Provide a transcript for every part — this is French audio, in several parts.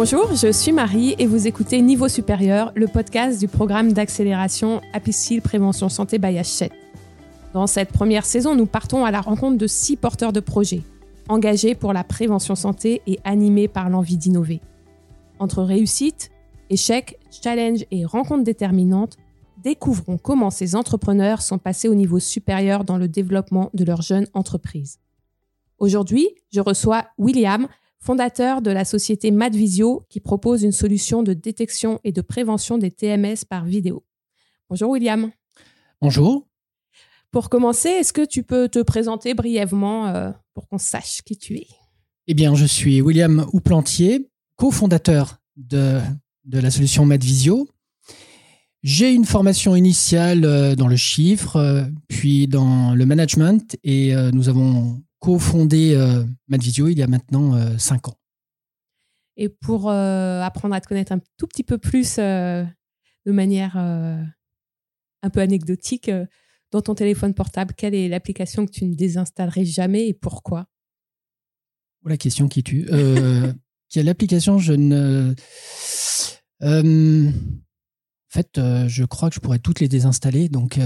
Bonjour, je suis Marie et vous écoutez Niveau Supérieur, le podcast du programme d'accélération Apicil Prévention Santé by Hachette. Dans cette première saison, nous partons à la rencontre de six porteurs de projets, engagés pour la prévention santé et animés par l'envie d'innover. Entre réussite, échecs, challenges et rencontres déterminantes, découvrons comment ces entrepreneurs sont passés au niveau supérieur dans le développement de leur jeune entreprise. Aujourd'hui, je reçois William, fondateur de la société Madvisio qui propose une solution de détection et de prévention des TMS par vidéo. Bonjour William. Bonjour. Pour commencer, est-ce que tu peux te présenter brièvement euh, pour qu'on sache qui tu es? Eh bien, je suis William Houplantier, cofondateur de, de la solution Madvisio. J'ai une formation initiale euh, dans le chiffre, euh, puis dans le management, et nous avons cofondé euh, Madvisio il y a maintenant euh, cinq ans. Et pour euh, apprendre à te connaître un tout petit peu plus de manière un peu anecdotique, dans ton téléphone portable, quelle est l'application que tu ne désinstallerais jamais et pourquoi? Oh, La question qui tue. quelle application je ne. en fait, je crois que je pourrais toutes les désinstaller. Donc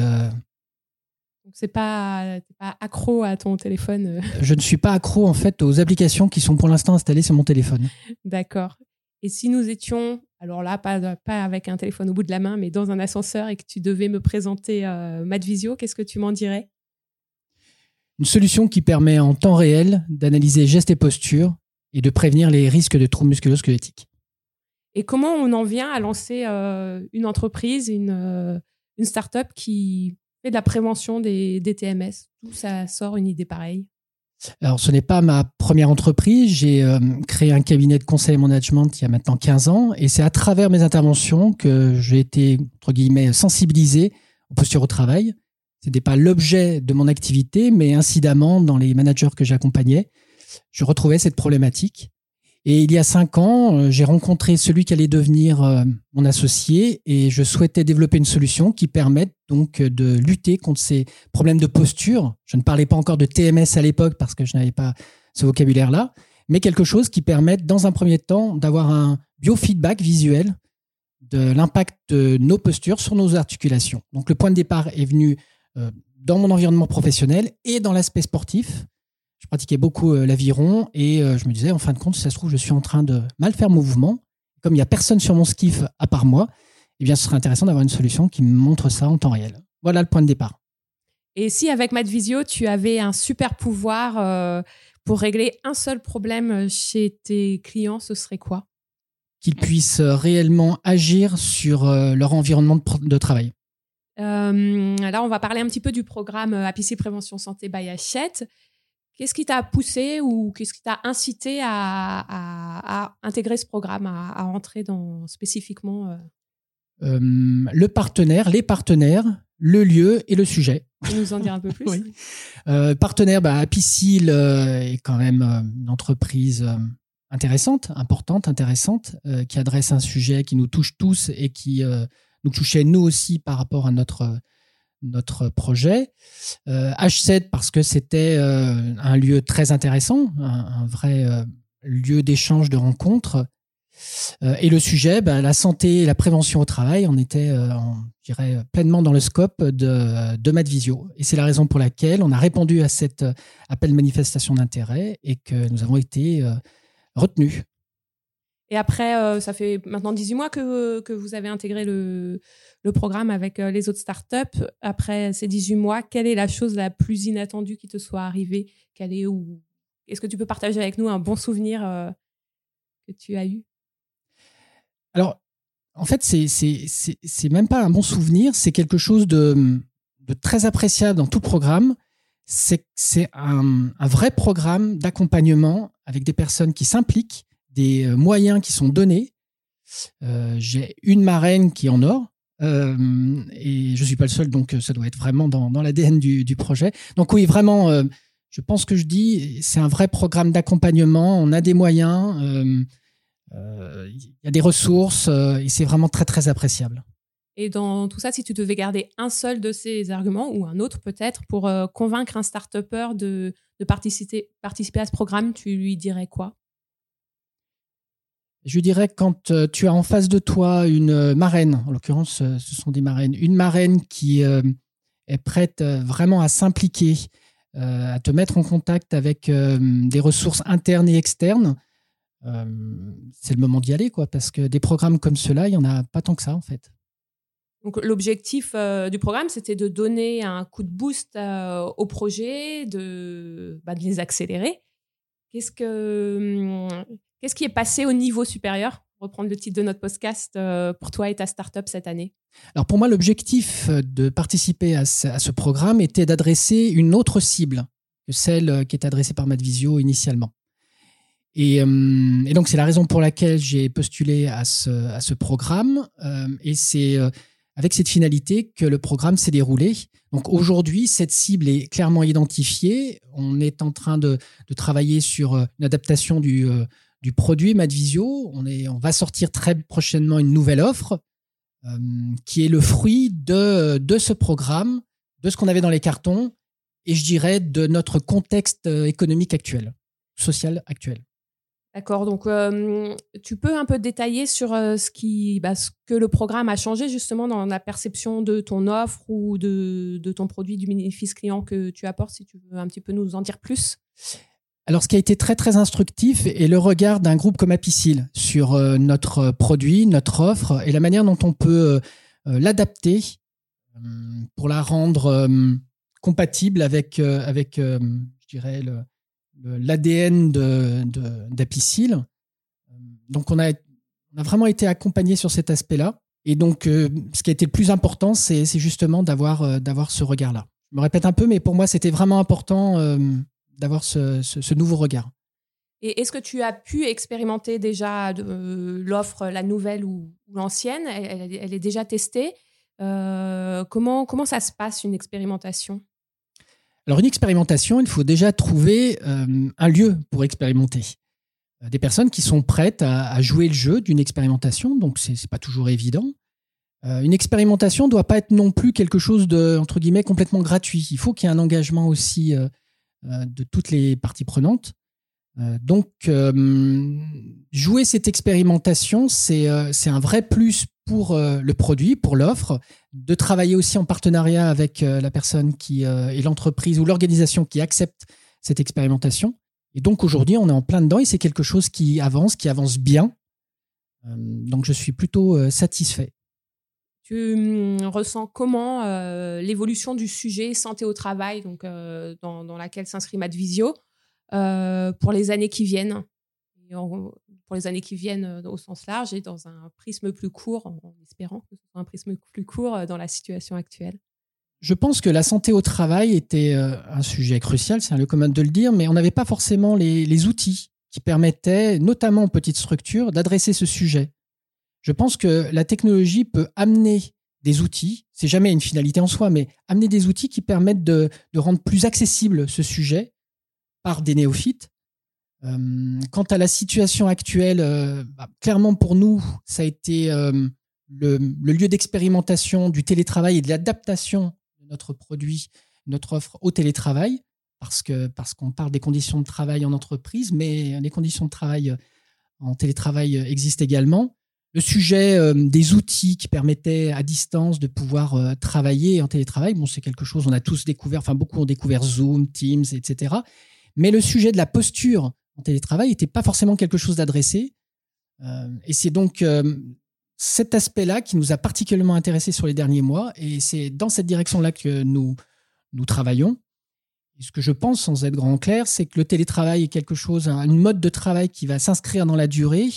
c'est pas, pas accro à ton téléphone. Euh. Je ne suis pas accro en fait aux applications qui sont pour l'instant installées sur mon téléphone. D'accord. Et si nous étions, alors là, pas, pas avec un téléphone au bout de la main, mais dans un ascenseur et que tu devais me présenter euh, Madvisio, qu'est-ce que tu m'en dirais? Une solution qui permet en temps réel d'analyser gestes et postures et de prévenir les risques de troubles musculo-squelettiques. Et comment on en vient à lancer euh, une entreprise, une, euh, une start-up qui et de la prévention des, TMS. D'où ça sort une idée pareille alors, ce n'est pas ma première entreprise. J'ai euh, créé un cabinet de conseil management il y a maintenant 15 ans. Et c'est à travers mes interventions que j'ai été, entre guillemets, sensibilisé aux postures au travail. Ce n'était pas l'objet de mon activité, mais incidemment, dans les managers que j'accompagnais, je retrouvais cette problématique. Et il y a cinq ans, euh, j'ai rencontré celui qui allait devenir euh, mon associé et je souhaitais développer une solution qui permette donc euh, de lutter contre ces problèmes de posture. Je ne parlais pas encore de TMS à l'époque parce que je n'avais pas ce vocabulaire-là, mais quelque chose qui permette dans un premier temps d'avoir un biofeedback visuel de l'impact de nos postures sur nos articulations. Donc le point de départ est venu dans mon environnement professionnel et dans l'aspect sportif je pratiquais beaucoup euh, l'aviron et euh, je me disais, en fin de compte, si ça se trouve, je suis en train de mal faire mon mouvement. Comme il n'y a personne sur mon skiff à part moi, eh bien, ce serait intéressant d'avoir une solution qui me montre ça en temps réel. Voilà le point de départ. Et si avec Madvisio, tu avais un super pouvoir euh, pour régler un seul problème chez tes clients, ce serait quoi? Qu'ils puissent réellement agir sur leur environnement de, travail. là, on va parler un petit peu du programme APC Prévention Santé by Hachette. Qu'est-ce qui t'a poussé ou qu'est-ce qui t'a incité à, intégrer ce programme, à, rentrer dans spécifiquement euh? Euh, Le partenaire, les partenaires, le lieu et le sujet. Tu nous en dire un peu plus? Oui. Euh, partenaire, bah, Apicil est quand même une entreprise intéressante, importante, intéressante, qui adresse un sujet qui nous touche tous et qui nous touchait nous aussi par rapport à notre notre projet. Euh, H7 parce que c'était euh, un lieu très intéressant, un, vrai euh, lieu d'échange, de rencontre. et le sujet, bah, la santé et la prévention au travail, on était, je dirais, pleinement dans le scope de, de Madvisio. Et c'est la raison pour laquelle on a répondu à cet appel manifestation d'intérêt et que nous avons été retenus. Et après, ça fait maintenant 18 mois que, que vous avez intégré le, le programme avec euh, les autres startups, après ces 18 mois, quelle est la chose la plus inattendue qui te soit arrivée? Quelle est ou Est-ce que tu peux partager avec nous un bon souvenir euh, que tu as eu? Alors, en fait, c'est même pas un bon souvenir, c'est quelque chose de, de, très appréciable dans tout programme. C'est un, un vrai programme d'accompagnement avec des personnes qui s'impliquent, des euh, moyens qui sont donnés. J'ai une marraine qui est en or, euh, et je suis pas le seul, donc euh, ça doit être vraiment dans, dans l'ADN du, du, projet. Donc oui, vraiment, euh, je pense que je dis, c'est un vrai programme d'accompagnement. On a des moyens, il y a des ressources, et c'est vraiment très très appréciable. Et dans tout ça, si tu devais garder un seul de ces arguments ou un autre peut-être pour convaincre un start-upper de, de participer, participer à ce programme, tu lui dirais quoi? Je dirais quand tu as en face de toi une marraine, en l'occurrence ce sont des marraines, une marraine qui est prête vraiment à s'impliquer, à te mettre en contact avec des ressources internes et externes, c'est le moment d'y aller, quoi, parce que des programmes comme ceux-là, il n'y en a pas tant que ça, en fait. L'objectif euh, du programme, c'était de donner un coup de boost euh, aux projets, de, bah, de les accélérer. Qu'est-ce que hum, qu'est-ce qui est passé au niveau supérieur? Reprendre le titre de notre podcast euh, pour toi et ta startup cette année. Alors pour moi, l'objectif de participer à ce, programme était d'adresser une autre cible que celle qui est adressée par Madvisio initialement. Et, donc c'est la raison pour laquelle j'ai postulé à ce, à ce programme. et c'est avec cette finalité que le programme s'est déroulé. Donc aujourd'hui, cette cible est clairement identifiée. On est en train de, travailler sur euh, une adaptation du, euh, du produit Madvisio. On, est, on va sortir très prochainement une nouvelle offre euh, qui est le fruit de, ce programme, de ce qu'on avait dans les cartons et je dirais de notre contexte économique actuel, social actuel. D'accord. Donc, euh, tu peux un peu détailler sur euh, ce, qui, bah, ce que le programme a changé justement dans la perception de ton offre ou de, ton produit, du bénéfice client que tu apportes, si tu veux un petit peu nous en dire plus? Alors, ce qui a été très très instructif est le regard d'un groupe comme Apicil sur euh, notre produit, notre offre et la manière dont on peut l'adapter pour la rendre compatible avec, avec je dirais, l'ADN d'Apicil. donc on a, vraiment été accompagné sur cet aspect-là. Et donc, euh, ce qui a été le plus important, c'est justement d'avoir euh, ce regard-là. Je me répète un peu, mais pour moi, c'était vraiment important euh, d'avoir ce, ce, nouveau regard. Et est-ce que tu as pu expérimenter déjà l'offre, la nouvelle ou, l'ancienne? Elle, elle, est déjà testée. comment, comment ça se passe une expérimentation? Alors une expérimentation, il faut déjà trouver euh, un lieu pour expérimenter. Euh, des personnes qui sont prêtes à, jouer le jeu d'une expérimentation, donc c'est n'est pas toujours évident. Euh, une expérimentation ne doit pas être non plus quelque chose de entre guillemets complètement gratuit. Il faut qu'il y ait un engagement aussi de toutes les parties prenantes. donc jouer cette expérimentation, c'est un vrai plus pour euh, le produit, pour l'offre, de travailler aussi en partenariat avec euh, la personne qui euh, est l'entreprise ou l'organisation qui accepte cette expérimentation. Et donc aujourd'hui, on est en plein dedans et c'est quelque chose qui avance, qui avance bien. donc je suis plutôt satisfait. Tu hum, ressens comment l'évolution du sujet santé au travail, donc dans, dans, laquelle s'inscrit Madvisio, pour les années qui viennent? Pour les années qui viennent euh, au sens large et dans un prisme plus court, en espérant que ce soit un prisme plus court euh, dans la situation actuelle je pense que la santé au travail était euh, un sujet crucial, c'est un lieu commun de le dire, mais on n'avait pas forcément les, outils qui permettaient, notamment en petite structure, d'adresser ce sujet. Je pense que la technologie peut amener des outils, c'est jamais une finalité en soi, mais amener des outils qui permettent de rendre plus accessible ce sujet par des néophytes euh, quant à la situation actuelle, euh, bah, clairement pour nous, ça a été euh, le, lieu d'expérimentation du télétravail et de l'adaptation de notre produit, notre offre au télétravail, parce que parce qu'on parle des conditions de travail en entreprise, mais les conditions de travail en télétravail existent également. Le sujet des outils qui permettaient à distance de pouvoir travailler en télétravail, bon, c'est quelque chose, on a tous découvert, enfin beaucoup ont découvert Zoom, Teams, etc. Mais le sujet de la posture en télétravail n'était pas forcément quelque chose d'adressé. Euh, et c'est donc euh, cet aspect-là qui nous a particulièrement intéressés sur les derniers mois. Et c'est dans cette direction-là que nous, nous travaillons. Ce que je pense, sans être grand clair, c'est que le télétravail est quelque chose, une mode de travail qui va s'inscrire dans la durée.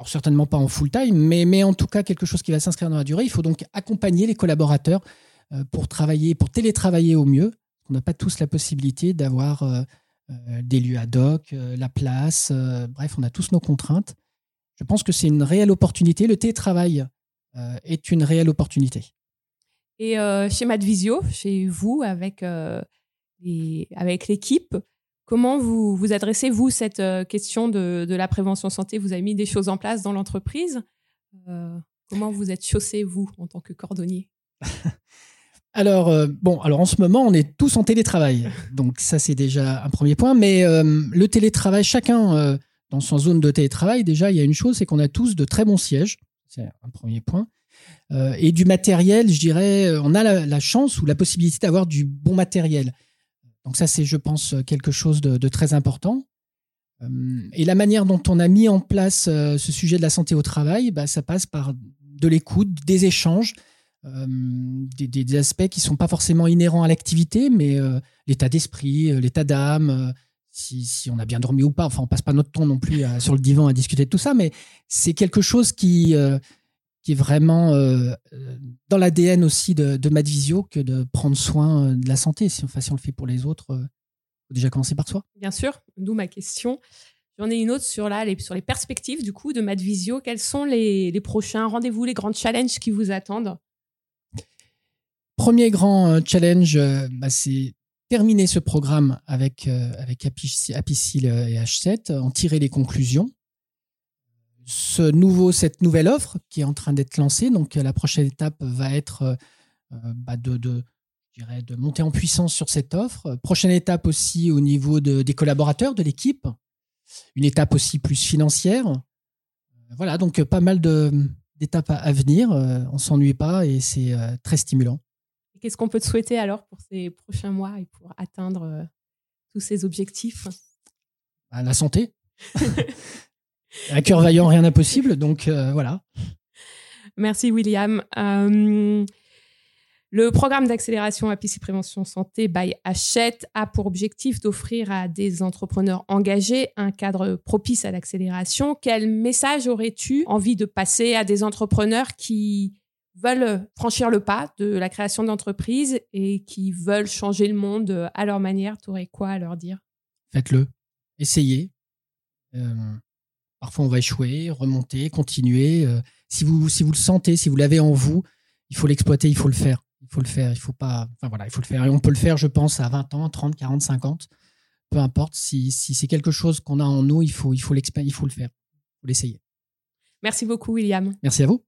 Euh, alors certainement pas en full time, mais, mais en tout cas quelque chose qui va s'inscrire dans la durée. Il faut donc accompagner les collaborateurs pour travailler, pour télétravailler au mieux. On n'a pas tous la possibilité d'avoir euh, des lieux ad hoc, euh, la place, euh, bref, on a tous nos contraintes. Je pense que c'est une réelle opportunité. Le télétravail est une réelle opportunité. Et chez Madvisio, chez vous, avec, avec l'équipe, comment vous, vous adressez, vous, cette question de, de, la prévention santé? Vous avez mis des choses en place dans l'entreprise? comment vous êtes chaussé, vous, en tant que cordonnier? Alors, euh, bon, alors en ce moment, on est tous en télétravail. Donc, ça, c'est déjà un premier point. Mais euh, le télétravail, chacun euh, dans son zone de télétravail, déjà, il y a une chose, c'est qu'on a tous de très bons sièges. C'est un premier point. Euh, et du matériel, je dirais, euh, on a la, chance ou la possibilité d'avoir du bon matériel. Donc ça, c'est, je pense, quelque chose de, très important. Euh, et la manière dont on a mis en place ce sujet de la santé au travail, bah, ça passe par de l'écoute, des échanges, des, aspects qui sont pas forcément inhérents à l'activité, mais l'état d'esprit, l'état d'âme, si, on a bien dormi ou pas. Enfin, on passe pas notre temps non plus sur le divan à discuter de tout ça, mais c'est quelque chose qui, qui est vraiment euh, euh, dans l'ADN aussi de, de Madvisio que de prendre soin euh, de la santé. Si, enfin, si on le fait pour les autres, il faut déjà commencer par soi. Bien sûr, d'où ma question. J'en ai une autre sur, là, les, sur les perspectives du coup de Madvisio. Quels sont les, les prochains rendez-vous, les grands challenges qui vous attendent? Premier grand challenge, bah, c'est terminer ce programme avec, avec Apicil et H7, en tirer les conclusions ce nouveau, cette nouvelle offre qui est en train d'être lancée. Donc, la prochaine étape va être euh, euh, bah, de, de, de monter en puissance sur cette offre. Prochaine étape aussi au niveau des collaborateurs, de l'équipe. Une étape aussi plus financière. Euh, voilà, donc pas mal d'étapes à, venir. On s'ennuie pas et c'est très stimulant. Qu'est-ce qu'on peut te souhaiter alors pour ces prochains mois et pour atteindre tous ces objectifs? Bah, La santé. Un cœur vaillant, rien d'impossible. Donc euh, voilà. Merci William. Euh, le programme d'accélération APC Prévention Santé by Hachette a pour objectif d'offrir à des entrepreneurs engagés un cadre propice à l'accélération. Quel message aurais-tu envie de passer à des entrepreneurs qui veulent franchir le pas de la création d'entreprise et qui veulent changer le monde à leur manière? Tu aurais quoi à leur dire? Faites-le. Essayez. Euh, Parfois, on va échouer, remonter, continuer. Euh, si, vous, si vous le sentez, si vous l'avez en vous, il faut l'exploiter, il faut le faire. Il faut le faire, il faut pas. Enfin voilà, il faut le faire. Et on peut le faire, je pense, à 20 ans, 30, 40, 50. Peu importe. Si, si c'est quelque chose qu'on a en nous, il faut, il faut, il faut le faire. Il faut l'essayer. Merci beaucoup, William. Merci à vous.